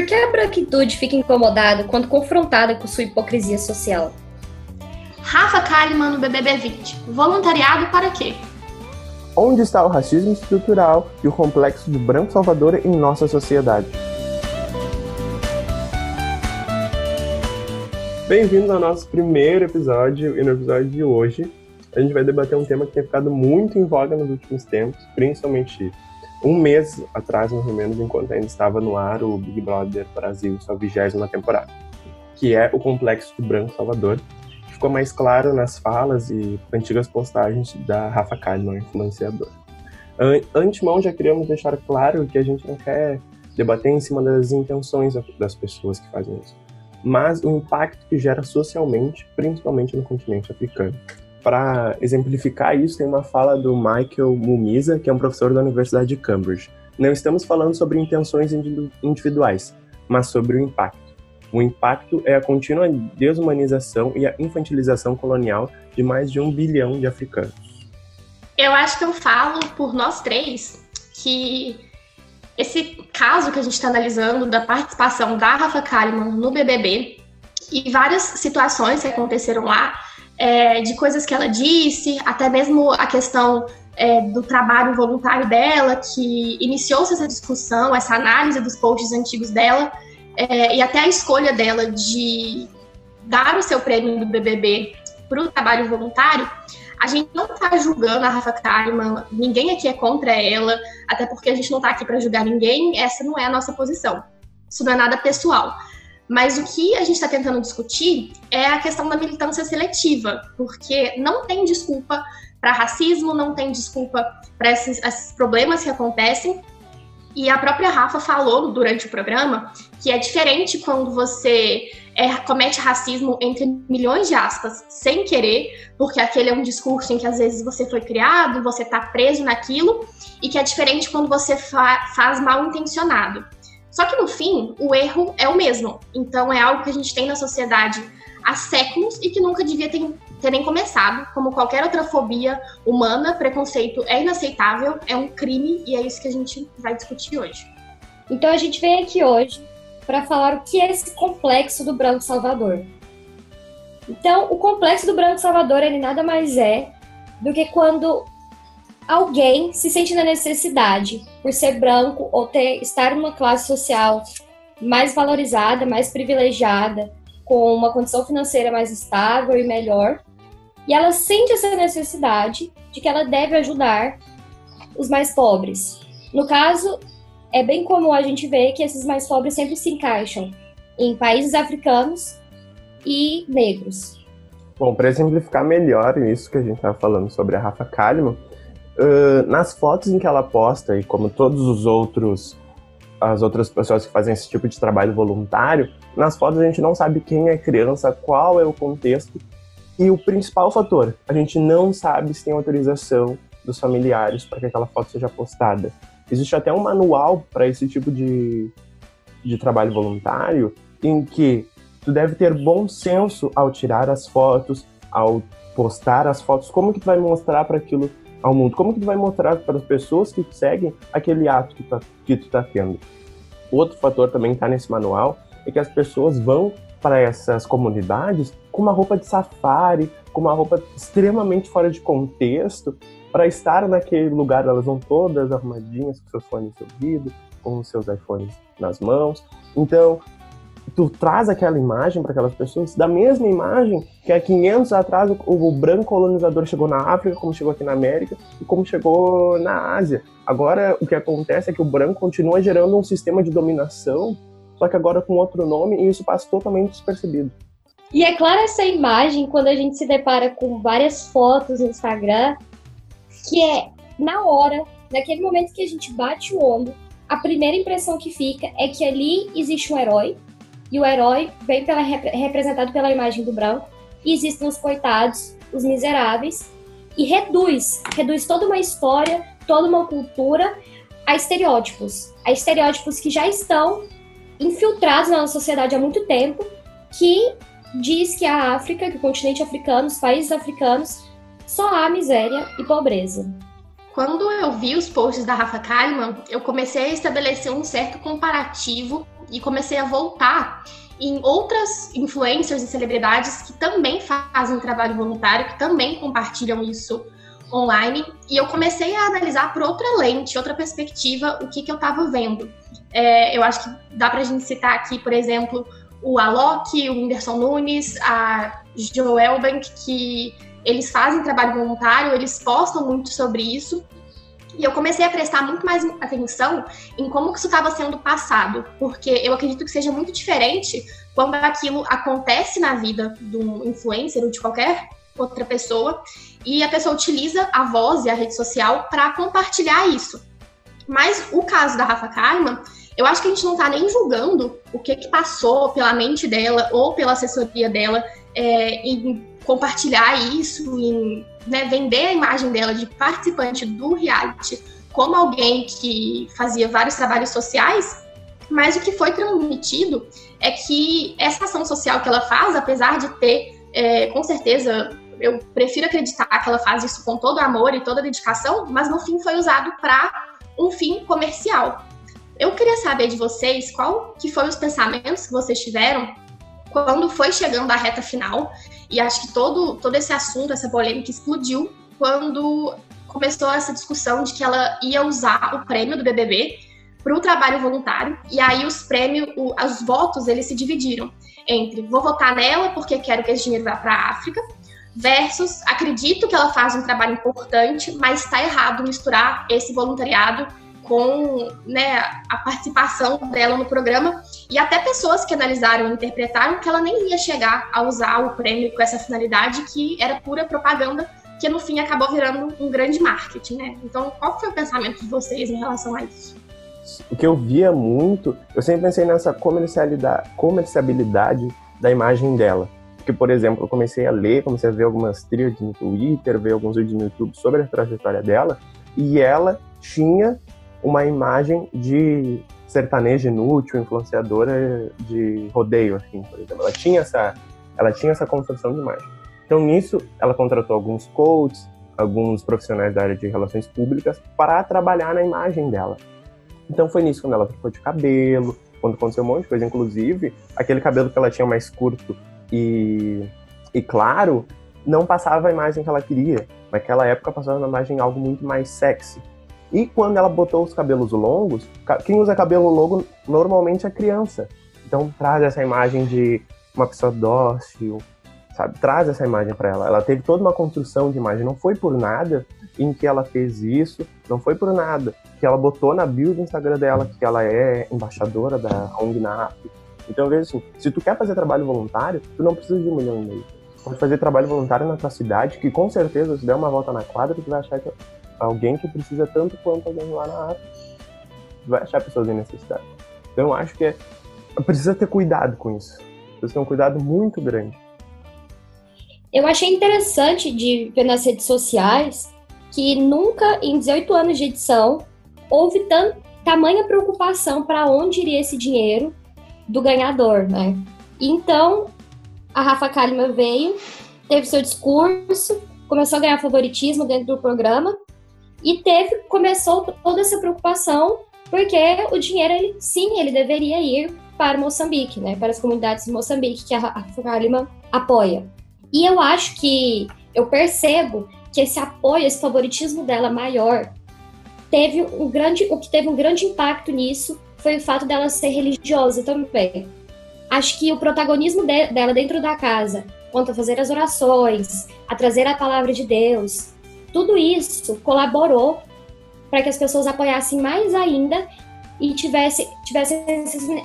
por que a branquitude fica incomodada quando confrontada com sua hipocrisia social? Rafa Kalimann no BBB 20. Voluntariado para quê? Onde está o racismo estrutural e o complexo do branco salvador em nossa sociedade? Bem-vindos ao nosso primeiro episódio e no episódio de hoje a gente vai debater um tema que tem ficado muito em voga nos últimos tempos, principalmente um mês atrás, mais ou menos, enquanto ainda estava no ar o Big Brother Brasil, sua vigésima temporada, que é o Complexo de Branco Salvador, que ficou mais claro nas falas e antigas postagens da Rafa Kalimann, influenciadora. Antemão, já queríamos deixar claro que a gente não quer debater em cima das intenções das pessoas que fazem isso, mas o impacto que gera socialmente, principalmente no continente africano. Para exemplificar isso, tem uma fala do Michael Mumiza, que é um professor da Universidade de Cambridge. Não estamos falando sobre intenções individuais, mas sobre o impacto. O impacto é a contínua desumanização e a infantilização colonial de mais de um bilhão de africanos. Eu acho que eu falo por nós três que esse caso que a gente está analisando da participação da Rafa Kalimann no BBB e várias situações que aconteceram lá é, de coisas que ela disse, até mesmo a questão é, do trabalho voluntário dela, que iniciou-se essa discussão, essa análise dos posts antigos dela, é, e até a escolha dela de dar o seu prêmio do BBB para o trabalho voluntário, a gente não está julgando a Rafa Kalimann, ninguém aqui é contra ela, até porque a gente não está aqui para julgar ninguém, essa não é a nossa posição. Isso não é nada pessoal. Mas o que a gente está tentando discutir é a questão da militância seletiva, porque não tem desculpa para racismo, não tem desculpa para esses, esses problemas que acontecem. E a própria Rafa falou durante o programa que é diferente quando você é, comete racismo entre milhões de aspas, sem querer, porque aquele é um discurso em que às vezes você foi criado, você está preso naquilo, e que é diferente quando você fa faz mal intencionado. Só que no fim, o erro é o mesmo. Então é algo que a gente tem na sociedade há séculos e que nunca devia ter, ter nem começado. Como qualquer outra fobia humana, preconceito é inaceitável, é um crime e é isso que a gente vai discutir hoje. Então a gente vem aqui hoje para falar o que é esse complexo do Branco Salvador. Então, o complexo do Branco Salvador ele nada mais é do que quando alguém se sente na necessidade, por ser branco ou ter estar numa classe social mais valorizada, mais privilegiada, com uma condição financeira mais estável e melhor, e ela sente essa necessidade de que ela deve ajudar os mais pobres. No caso, é bem comum a gente ver que esses mais pobres sempre se encaixam em países africanos e negros. Bom, para exemplificar melhor isso que a gente estava falando sobre a Rafa Kalimann, nas fotos em que ela posta, e como todos os outros as outras pessoas que fazem esse tipo de trabalho voluntário, nas fotos a gente não sabe quem é criança, qual é o contexto. E o principal fator, a gente não sabe se tem autorização dos familiares para que aquela foto seja postada. Existe até um manual para esse tipo de, de trabalho voluntário, em que tu deve ter bom senso ao tirar as fotos, ao postar as fotos, como que tu vai mostrar para aquilo ao mundo? Como que tu vai mostrar para as pessoas que te seguem aquele ato que, tá, que tu está tendo? Outro fator também está nesse manual é que as pessoas vão para essas comunidades com uma roupa de safari, com uma roupa extremamente fora de contexto, para estar naquele lugar. Elas vão todas arrumadinhas com seus fones de ouvido, com seus iPhones nas mãos. Então, tu traz aquela imagem para aquelas pessoas, da mesma imagem que há 500 atrás o, o, branco colonizador chegou na África, como chegou aqui na América e como chegou na Ásia. Agora, o que acontece é que o branco continua gerando um sistema de dominação, só que agora com outro nome, e isso passa totalmente despercebido. E é clara essa imagem quando a gente se depara com várias fotos no Instagram, que é na hora, naquele momento que a gente bate o olho, a primeira impressão que fica é que ali existe um herói, e o herói vem pela, representado pela imagem do branco, e existem os coitados, os miseráveis, e reduz, reduz toda uma história, toda uma cultura a estereótipos, a estereótipos que já estão infiltrados na nossa sociedade há muito tempo, que diz que a África, que o continente africano, os países africanos, só há miséria e pobreza. Quando eu vi os posts da Rafa Kalimann, eu comecei a estabelecer um certo comparativo e comecei a voltar em outras influencers e celebridades que também fazem trabalho voluntário, que também compartilham isso online. E eu comecei a analisar por outra lente, outra perspectiva, o que, que eu estava vendo. É, eu acho que dá para a gente citar aqui, por exemplo, o Alok, o Whindersson Nunes, a Joel Bank, que eles fazem trabalho voluntário, eles postam muito sobre isso. E eu comecei a prestar muito mais atenção em como isso estava sendo passado, porque eu acredito que seja muito diferente quando aquilo acontece na vida do influencer ou de qualquer outra pessoa e a pessoa utiliza a voz e a rede social para compartilhar isso. Mas o caso da Rafa Kalimann, eu acho que a gente não está nem julgando o que, que passou pela mente dela ou pela assessoria dela é, em compartilhar isso, em né, vender a imagem dela de participante do reality como alguém que fazia vários trabalhos sociais, mas o que foi transmitido é que essa ação social que ela faz, apesar de ter, é, com certeza, eu prefiro acreditar que ela faz isso com todo amor e toda dedicação, mas no fim foi usado para um fim comercial. Eu queria saber de vocês qual que foram os pensamentos que vocês tiveram quando foi chegando a reta final e acho que todo, todo esse assunto, essa polêmica explodiu quando começou essa discussão de que ela ia usar o prêmio do BBB para o trabalho voluntário. E aí os prêmios, o, os votos, eles se dividiram entre vou votar nela porque quero que esse dinheiro vá para a África, versus acredito que ela faz um trabalho importante, mas está errado misturar esse voluntariado com né, a participação dela no programa e até pessoas que analisaram e interpretaram que ela nem ia chegar a usar o prêmio com essa finalidade que era pura propaganda que no fim acabou virando um grande marketing, né? Então, qual foi o pensamento de vocês em relação a isso? O que eu via muito, eu sempre pensei nessa comercialidade, comerciabilidade da imagem dela. Porque, por exemplo, eu comecei a ler, comecei a ver algumas trilhas no Twitter, ver alguns vídeos no YouTube sobre a trajetória dela, e ela tinha uma imagem de sertaneja inútil, influenciadora de rodeio, assim, por exemplo. Ela tinha essa, ela tinha essa construção de imagem. Então, nisso, ela contratou alguns coaches, alguns profissionais da área de relações públicas para trabalhar na imagem dela. Então, foi nisso quando ela trocou de cabelo, quando aconteceu um monte de coisa, inclusive aquele cabelo que ela tinha mais curto e, e claro, não passava a imagem que ela queria. Naquela época passava uma imagem algo muito mais sexy. E quando ela botou os cabelos longos, quem usa cabelo longo normalmente é criança. Então traz essa imagem de uma pessoa dócil, sabe? Traz essa imagem para ela. Ela teve toda uma construção de imagem. Não foi por nada em que ela fez isso, não foi por nada que ela botou na bio do Instagram dela que ela é embaixadora da ONG na África. Então veja assim, se tu quer fazer trabalho voluntário, tu não precisa de um milhão e meio. Pode fazer trabalho voluntário na tua cidade, que com certeza, se der uma volta na quadra, tu vai achar que alguém que precisa tanto quanto alguém lá na África vai achar pessoas em necessidade. Então eu acho que é, precisa ter cuidado com isso. Precisa ter um cuidado muito grande. Eu achei interessante de ver nas redes sociais que nunca, em 18 anos de edição, houve tam, tamanha preocupação para onde iria esse dinheiro do ganhador, né? Então, a Rafa Kalimann veio, teve seu discurso, começou a ganhar favoritismo dentro do programa e teve, começou toda essa preocupação, porque o dinheiro, ele, sim, ele deveria ir para Moçambique, né, para as comunidades de Moçambique, que a Rafa apoia. E eu acho que, eu percebo que esse apoio, esse favoritismo dela maior, teve um grande, o que teve um grande impacto nisso foi o fato dela ser religiosa também. Acho que o protagonismo de, dela dentro da casa, quanto a fazer as orações, a trazer a palavra de Deus, tudo isso colaborou para que as pessoas apoiassem mais ainda e tivesse, tivesse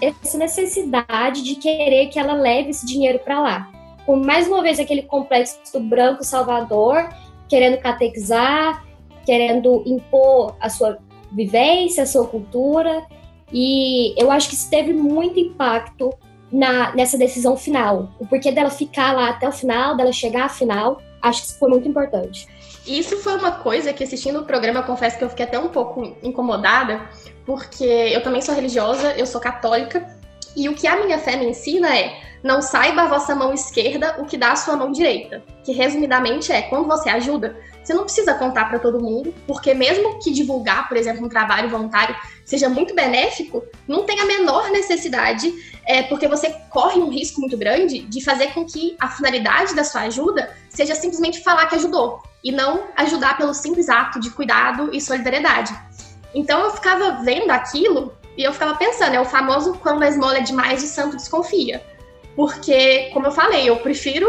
essa necessidade de querer que ela leve esse dinheiro para lá. Com mais uma vez aquele complexo do branco salvador, querendo catequizar, querendo impor a sua vivência, a sua cultura. E eu acho que isso teve muito impacto na, nessa decisão final. O porquê dela ficar lá até o final, dela chegar à final, acho que isso foi muito importante. Isso foi uma coisa que assistindo o programa, confesso que eu fiquei até um pouco incomodada, porque eu também sou religiosa, eu sou católica, e o que a minha fé me ensina é não saiba a vossa mão esquerda o que dá a sua mão direita. Que resumidamente é, quando você ajuda, você não precisa contar para todo mundo, porque mesmo que divulgar, por exemplo, um trabalho voluntário seja muito benéfico, não tem a menor necessidade, é, porque você corre um risco muito grande de fazer com que a finalidade da sua ajuda seja simplesmente falar que ajudou e não ajudar pelo simples ato de cuidado e solidariedade. Então eu ficava vendo aquilo e eu ficava pensando, é o famoso quando a esmola é demais, o santo desconfia. Porque, como eu falei, eu prefiro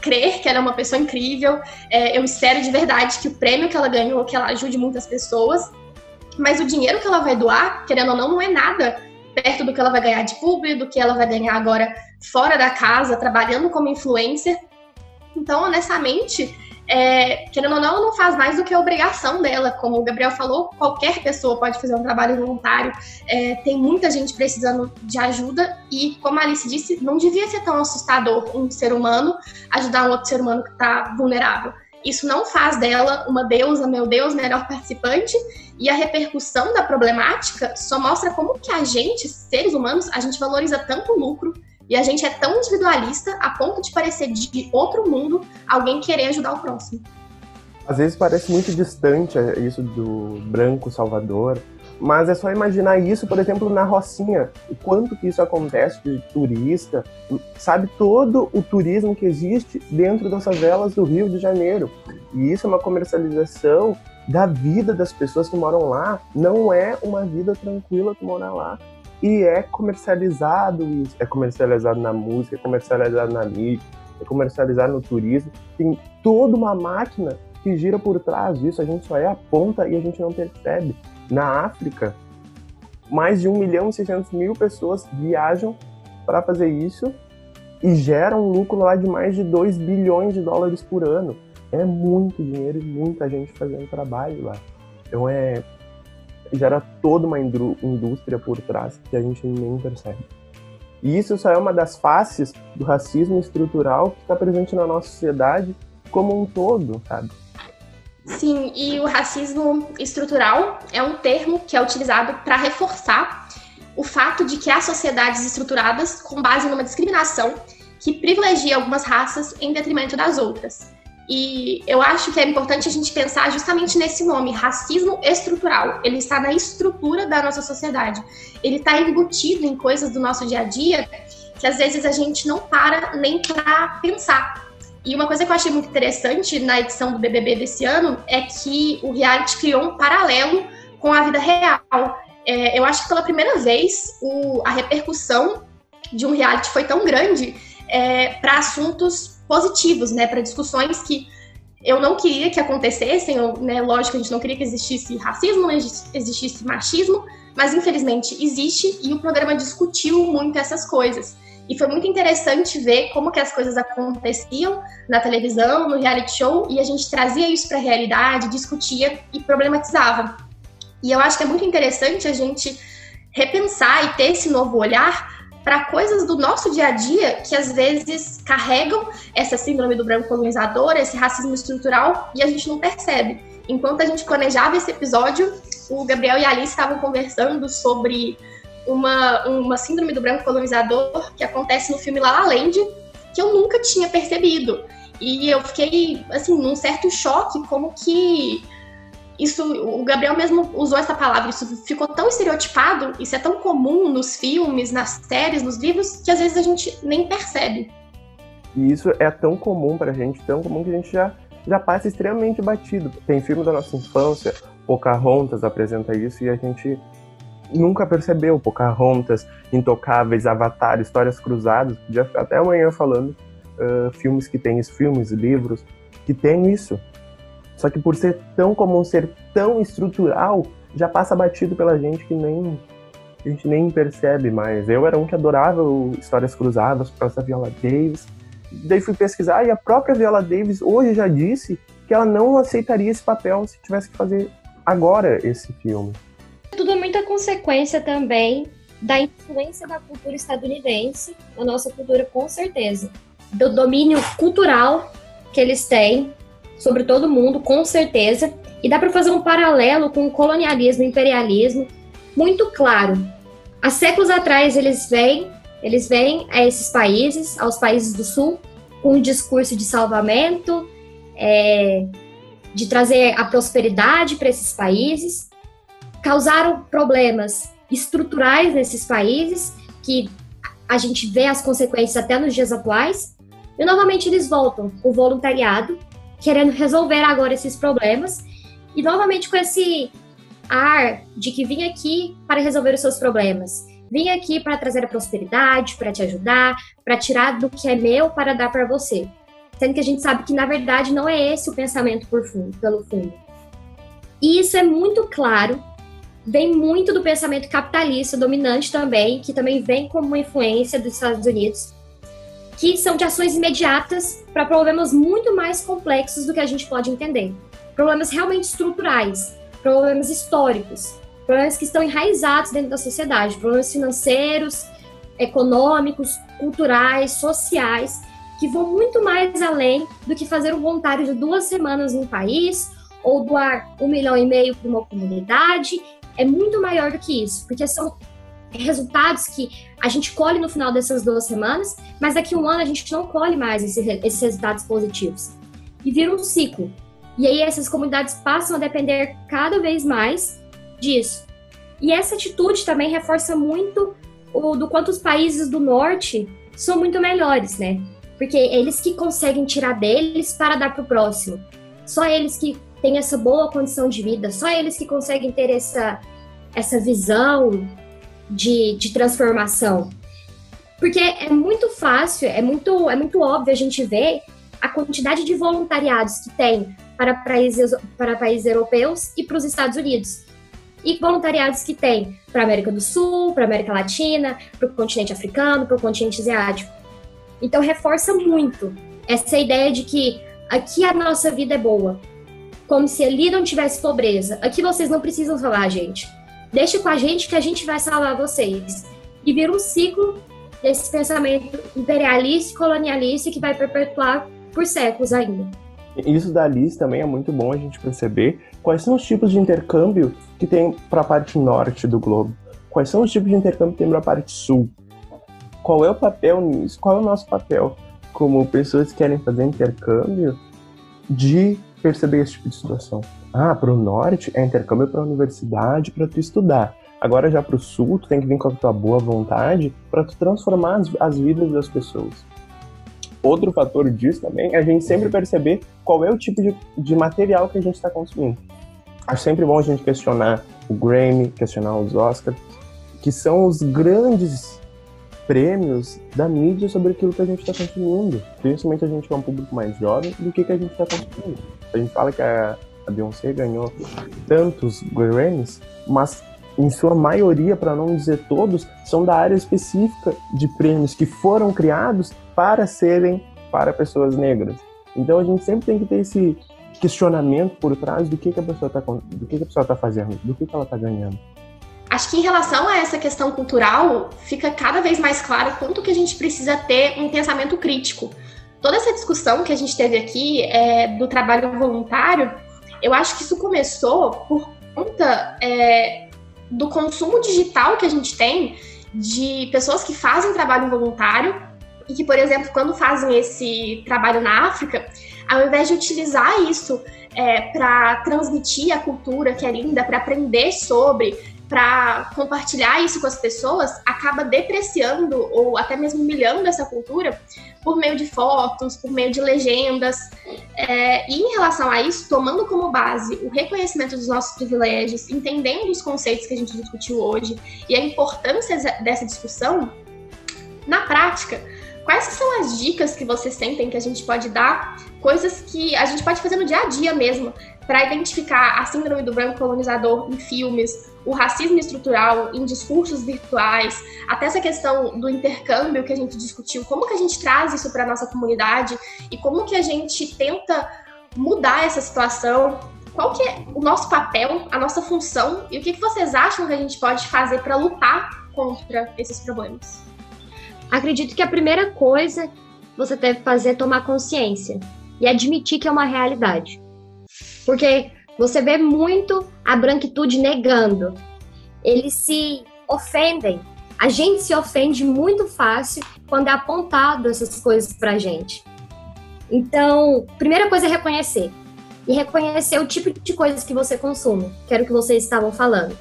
crer que ela é uma pessoa incrível. É, eu espero de verdade que o prêmio que ela ganhou, que ela ajude muitas pessoas. Mas o dinheiro que ela vai doar, querendo ou não, não é nada perto do que ela vai ganhar de público, do que ela vai ganhar agora fora da casa, trabalhando como influencer. Então, honestamente, é, querendo ou não, ela não faz mais do que a obrigação dela. Como o Gabriel falou, qualquer pessoa pode fazer um trabalho voluntário. É, tem muita gente precisando de ajuda e, como a Alice disse, não devia ser tão assustador um ser humano ajudar um outro ser humano que está vulnerável. Isso não faz dela uma deusa, meu Deus, melhor participante. E a repercussão da problemática só mostra como que a gente, seres humanos, a gente valoriza tanto o lucro e a gente é tão individualista a ponto de parecer de outro mundo alguém querer ajudar o próximo. Às vezes parece muito distante é, isso do branco salvador, mas é só imaginar isso, por exemplo, na Rocinha. O quanto que isso acontece de turista, sabe todo o turismo que existe dentro das favelas do Rio de Janeiro. E isso é uma comercialização da vida das pessoas que moram lá. Não é uma vida tranquila que morar lá. E é comercializado isso, é comercializado na música, é comercializado na mídia, é comercializado no turismo. Tem toda uma máquina que gira por trás disso, a gente só é a ponta e a gente não percebe. Na África, mais de 1 milhão e 600 mil pessoas viajam para fazer isso e geram um lucro lá de mais de 2 bilhões de dólares por ano. É muito dinheiro e muita gente fazendo trabalho lá. Então é, gera toda uma indústria por trás que a gente nem percebe. E isso só é uma das faces do racismo estrutural que está presente na nossa sociedade como um todo, sabe? Sim, e o racismo estrutural é um termo que é utilizado para reforçar o fato de que há sociedades estruturadas com base numa discriminação que privilegia algumas raças em detrimento das outras. E eu acho que é importante a gente pensar justamente nesse nome, racismo estrutural. Ele está na estrutura da nossa sociedade. Ele está embutido em coisas do nosso dia a dia que às vezes a gente não para nem para pensar. E uma coisa que eu achei muito interessante na edição do BBB desse ano é que o reality criou um paralelo com a vida real. É, eu acho que pela primeira vez o, a repercussão de um reality foi tão grande é, para assuntos positivos, né, para discussões que eu não queria que acontecessem, eu, né, lógico, a gente não queria que existisse racismo, não existisse machismo, mas infelizmente existe e o programa discutiu muito essas coisas. E foi muito interessante ver como que as coisas aconteciam na televisão, no reality show, e a gente trazia isso para a realidade, discutia e problematizava. E eu acho que é muito interessante a gente repensar e ter esse novo olhar para coisas do nosso dia a dia que às vezes carregam essa síndrome do branco colonizador, esse racismo estrutural e a gente não percebe. Enquanto a gente planejava esse episódio, o Gabriel e a Alice estavam conversando sobre uma, uma síndrome do branco colonizador que acontece no filme La La Land, que eu nunca tinha percebido. E eu fiquei, assim, num certo choque, como que isso, o Gabriel mesmo usou essa palavra, isso ficou tão estereotipado, isso é tão comum nos filmes, nas séries, nos livros, que às vezes a gente nem percebe. E isso é tão comum pra gente, tão comum que a gente já, já passa extremamente batido. Tem filme da nossa infância, Pocahontas apresenta isso e a gente nunca percebeu. Pocahontas, Intocáveis, Avatar, Histórias Cruzadas, podia até amanhã falando uh, filmes que tem isso, filmes, livros que tem isso. Só que por ser tão comum, ser tão estrutural, já passa batido pela gente que nem a gente nem percebe mais. Eu era um que adorava histórias cruzadas por causa da Viola Davis. Daí fui pesquisar e a própria Viola Davis hoje já disse que ela não aceitaria esse papel se tivesse que fazer agora esse filme. Tudo é muita consequência também da influência da cultura estadunidense na nossa cultura, com certeza. Do domínio cultural que eles têm sobre todo mundo, com certeza. E dá para fazer um paralelo com o colonialismo e imperialismo muito claro. Há séculos atrás eles vêm Eles vêm a esses países, aos países do Sul, com um discurso de salvamento, é, de trazer a prosperidade para esses países, causaram problemas estruturais nesses países, que a gente vê as consequências até nos dias atuais, e novamente eles voltam o voluntariado, querendo resolver agora esses problemas, e novamente com esse ar de que vim aqui para resolver os seus problemas. Vim aqui para trazer a prosperidade, para te ajudar, para tirar do que é meu para dar para você. Sendo que a gente sabe que, na verdade, não é esse o pensamento por fundo, pelo fundo. E isso é muito claro, vem muito do pensamento capitalista dominante também, que também vem como uma influência dos Estados Unidos, que são de ações imediatas para problemas muito mais complexos do que a gente pode entender. Problemas realmente estruturais, problemas históricos, problemas que estão enraizados dentro da sociedade, problemas financeiros, econômicos, culturais, sociais, que vão muito mais além do que fazer um voluntário de duas semanas no país ou doar um milhão e meio para uma comunidade. É muito maior do que isso, porque são resultados que a gente colhe no final dessas duas semanas, mas daqui a um ano a gente não colhe mais esses resultados positivos. E vira um ciclo. E aí essas comunidades passam a depender cada vez mais disso. E essa atitude também reforça muito o do quanto os países do norte são muito melhores, né? Porque eles que conseguem tirar deles para dar para o próximo. Só eles que têm essa boa condição de vida, só eles que conseguem ter essa, essa visão de, de transformação. Porque é muito fácil, é muito, é muito óbvio a gente ver a quantidade de voluntariados que tem para países, para países europeus e para os Estados Unidos. E voluntariados que tem para a América do Sul, para a América Latina, para o continente africano, para o continente asiático. Então reforça muito essa ideia de que aqui a nossa vida é boa. Como se ali não tivesse pobreza. Aqui vocês não precisam falar, gente. Deixe com a gente que a gente vai salvar vocês. E vira um ciclo desse pensamento imperialista e colonialista que vai perpetuar por séculos ainda. Isso da Liz também é muito bom a gente perceber quais são os tipos de intercâmbio que tem para a parte norte do globo, quais são os tipos de intercâmbio que tem para a parte sul, qual é o papel nisso, qual é o nosso papel como pessoas que querem fazer intercâmbio de perceber esse tipo de situação. Ah, para o norte é intercâmbio para a universidade para tu estudar. Agora já para o sul, tu tem que vir com a tua boa vontade para tu transformar as, as vidas das pessoas. Outro fator disso também é a gente sempre perceber qual é o tipo de, de material que a gente está consumindo. Acho sempre bom a gente questionar o Grammy, questionar os Oscars, que são os grandes prêmios da mídia sobre aquilo que a gente está consumindo. Principalmente a gente que é um público mais jovem, do que, que a gente está consumindo. A gente fala que a, a Beyoncé ganhou tantos Grammys, mas em sua maioria, para não dizer todos, são da área específica de prêmios que foram criados para serem para pessoas negras. Então a gente sempre tem que ter esse questionamento por trás do que, que a pessoa está do que, que a pessoa tá fazendo, do que, que ela está ganhando. Acho que em relação a essa questão cultural, fica cada vez mais claro quanto que a gente precisa ter um pensamento crítico. Toda essa discussão que a gente teve aqui é, do trabalho voluntário, eu acho que isso começou por conta é, do consumo digital que a gente tem de pessoas que fazem trabalho voluntário e que, por exemplo, quando fazem esse trabalho na África, ao invés de utilizar isso é, para transmitir a cultura que é linda, para aprender sobre, para compartilhar isso com as pessoas, acaba depreciando ou até mesmo humilhando essa cultura por meio de fotos, por meio de legendas. É, e em relação a isso, tomando como base o reconhecimento dos nossos privilégios, entendendo os conceitos que a gente discutiu hoje e a importância dessa discussão, na prática, quais são as dicas que vocês sentem que a gente pode dar, coisas que a gente pode fazer no dia a dia mesmo, para identificar a síndrome do branco colonizador em filmes, o racismo estrutural em discursos virtuais, até essa questão do intercâmbio que a gente discutiu, como que a gente traz isso para nossa comunidade e como que a gente tenta mudar essa situação, qual que é o nosso papel, a nossa função e o que, que vocês acham que a gente pode fazer para lutar contra esses problemas? Acredito que a primeira coisa você deve fazer é tomar consciência e admitir que é uma realidade. Porque você vê muito a branquitude negando. Eles se ofendem A gente se ofende muito fácil quando é apontado essas coisas pra gente. Então, primeira coisa é reconhecer. E reconhecer o tipo de coisas que você consome, que era o que vocês estavam falando.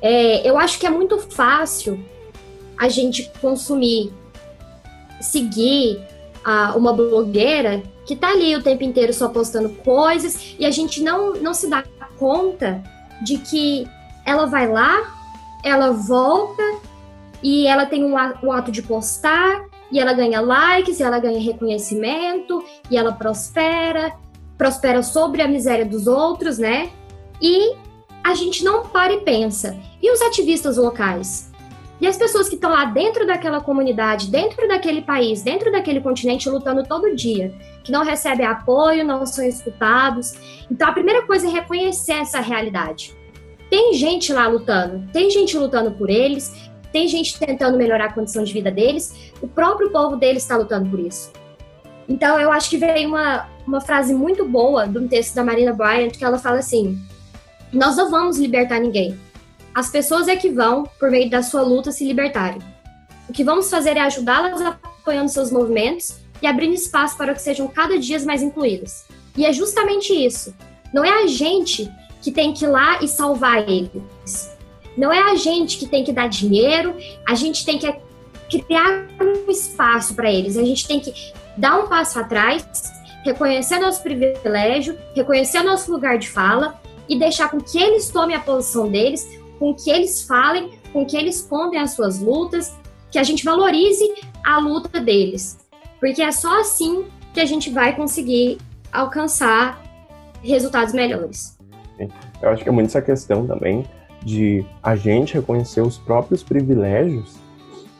É, eu acho que é muito fácil a gente consumir, seguir a, uma blogueira que tá ali o tempo inteiro só postando coisas e a gente não, não se dá conta de que ela vai lá, ela volta e ela tem um, o ato de postar e ela ganha likes, e ela ganha reconhecimento, e ela prospera, prospera sobre a miséria dos outros, né? E a gente não para e pensa. E os ativistas locais? E as pessoas que estão lá dentro daquela comunidade, dentro daquele país, dentro daquele continente, lutando todo dia, que não recebem apoio, não são escutados. Então, a primeira coisa é reconhecer essa realidade. Tem gente lá lutando, tem gente lutando por eles, tem gente tentando melhorar a condição de vida deles, o próprio povo deles está lutando por isso. Então, eu acho que veio uma, uma frase muito boa de um texto da Marina Bryant, que ela fala assim: Nós não vamos libertar ninguém. As pessoas é que vão, por meio da sua luta, se libertarem. O que vamos fazer é ajudá-las apoiando seus movimentos e abrindo espaço para que sejam cada dia mais incluídas. E é justamente isso. Não é a gente que tem que ir lá e salvar eles. Não é a gente que tem que dar dinheiro, a gente tem que criar um espaço para eles, a gente tem que dar um passo atrás, reconhecer nosso privilégio, reconhecer nosso lugar de fala e deixar com que eles tomem a posição deles, com que eles falem, com que eles contem as suas lutas, que a gente valorize a luta deles. Porque é só assim que a gente vai conseguir alcançar resultados melhores. Eu acho que é muito essa questão também de a gente reconhecer os próprios privilégios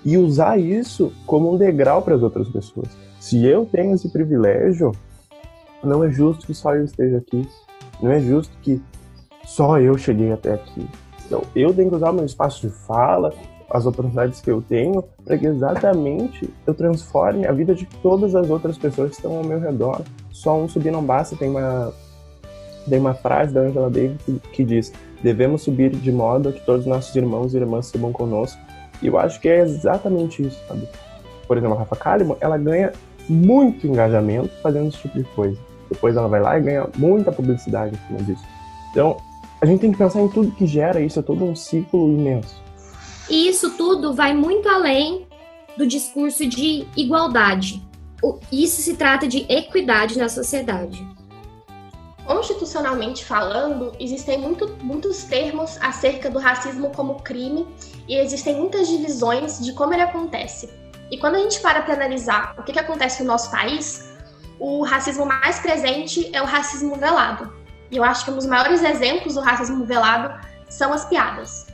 e usar isso como um degrau para as outras pessoas. Se eu tenho esse privilégio, não é justo que só eu esteja aqui. Não é justo que só eu cheguei até aqui. Então, eu tenho que usar meu espaço de fala, as oportunidades que eu tenho, para que exatamente eu transforme a vida de todas as outras pessoas que estão ao meu redor. Só um subir não basta. Tem uma, tem uma frase da Angela Davis que, que diz: Devemos subir de modo que todos os nossos irmãos e irmãs subam conosco. E eu acho que é exatamente isso, sabe? Por exemplo, a Rafa Kalimann, ela ganha muito engajamento fazendo esse tipo de coisa. Depois ela vai lá e ganha muita publicidade em cima disso. Então, a gente tem que pensar em tudo que gera isso, é todo um ciclo imenso. E isso tudo vai muito além do discurso de igualdade. Isso se trata de equidade na sociedade. Constitucionalmente falando, existem muito, muitos termos acerca do racismo como crime e existem muitas divisões de como ele acontece. E quando a gente para para analisar o que, que acontece no nosso país, o racismo mais presente é o racismo velado. E eu acho que um dos maiores exemplos do racismo velado são as piadas.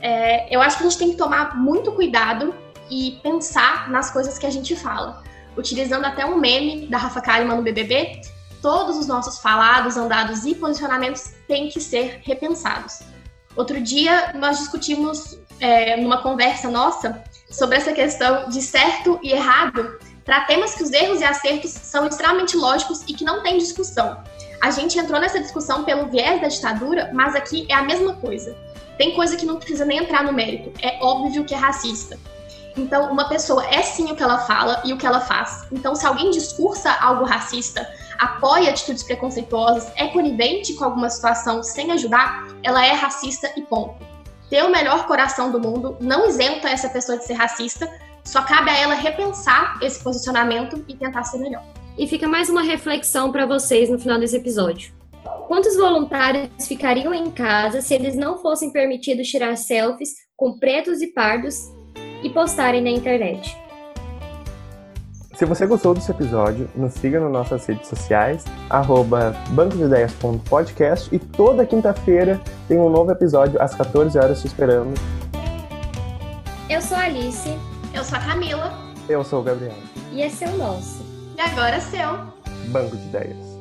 É, eu acho que a gente tem que tomar muito cuidado e pensar nas coisas que a gente fala. Utilizando até um meme da Rafa Kalimann no BBB, todos os nossos falados, andados e posicionamentos têm que ser repensados. Outro dia, nós discutimos é, numa conversa nossa sobre essa questão de certo e errado para temas que os erros e acertos são extremamente lógicos e que não tem discussão. A gente entrou nessa discussão pelo viés da ditadura, mas aqui é a mesma coisa. Tem coisa que não precisa nem entrar no mérito. É óbvio que é racista. Então, uma pessoa é sim o que ela fala e o que ela faz. Então, se alguém discursa algo racista, apoia atitudes preconceituosas, é conivente com alguma situação sem ajudar, ela é racista e ponto. Ter o melhor coração do mundo não isenta essa pessoa de ser racista, só cabe a ela repensar esse posicionamento e tentar ser melhor. E fica mais uma reflexão para vocês no final desse episódio. Quantos voluntários ficariam em casa se eles não fossem permitidos tirar selfies com pretos e pardos e postarem na internet? Se você gostou desse episódio, nos siga nas nossas redes sociais, arroba bancodeideias.podcast e toda quinta-feira tem um novo episódio às 14 horas te esperando. Eu sou a Alice. Eu sou a Camila. Eu sou o Gabriel. E esse é o nosso. E agora seu. Banco de Ideias.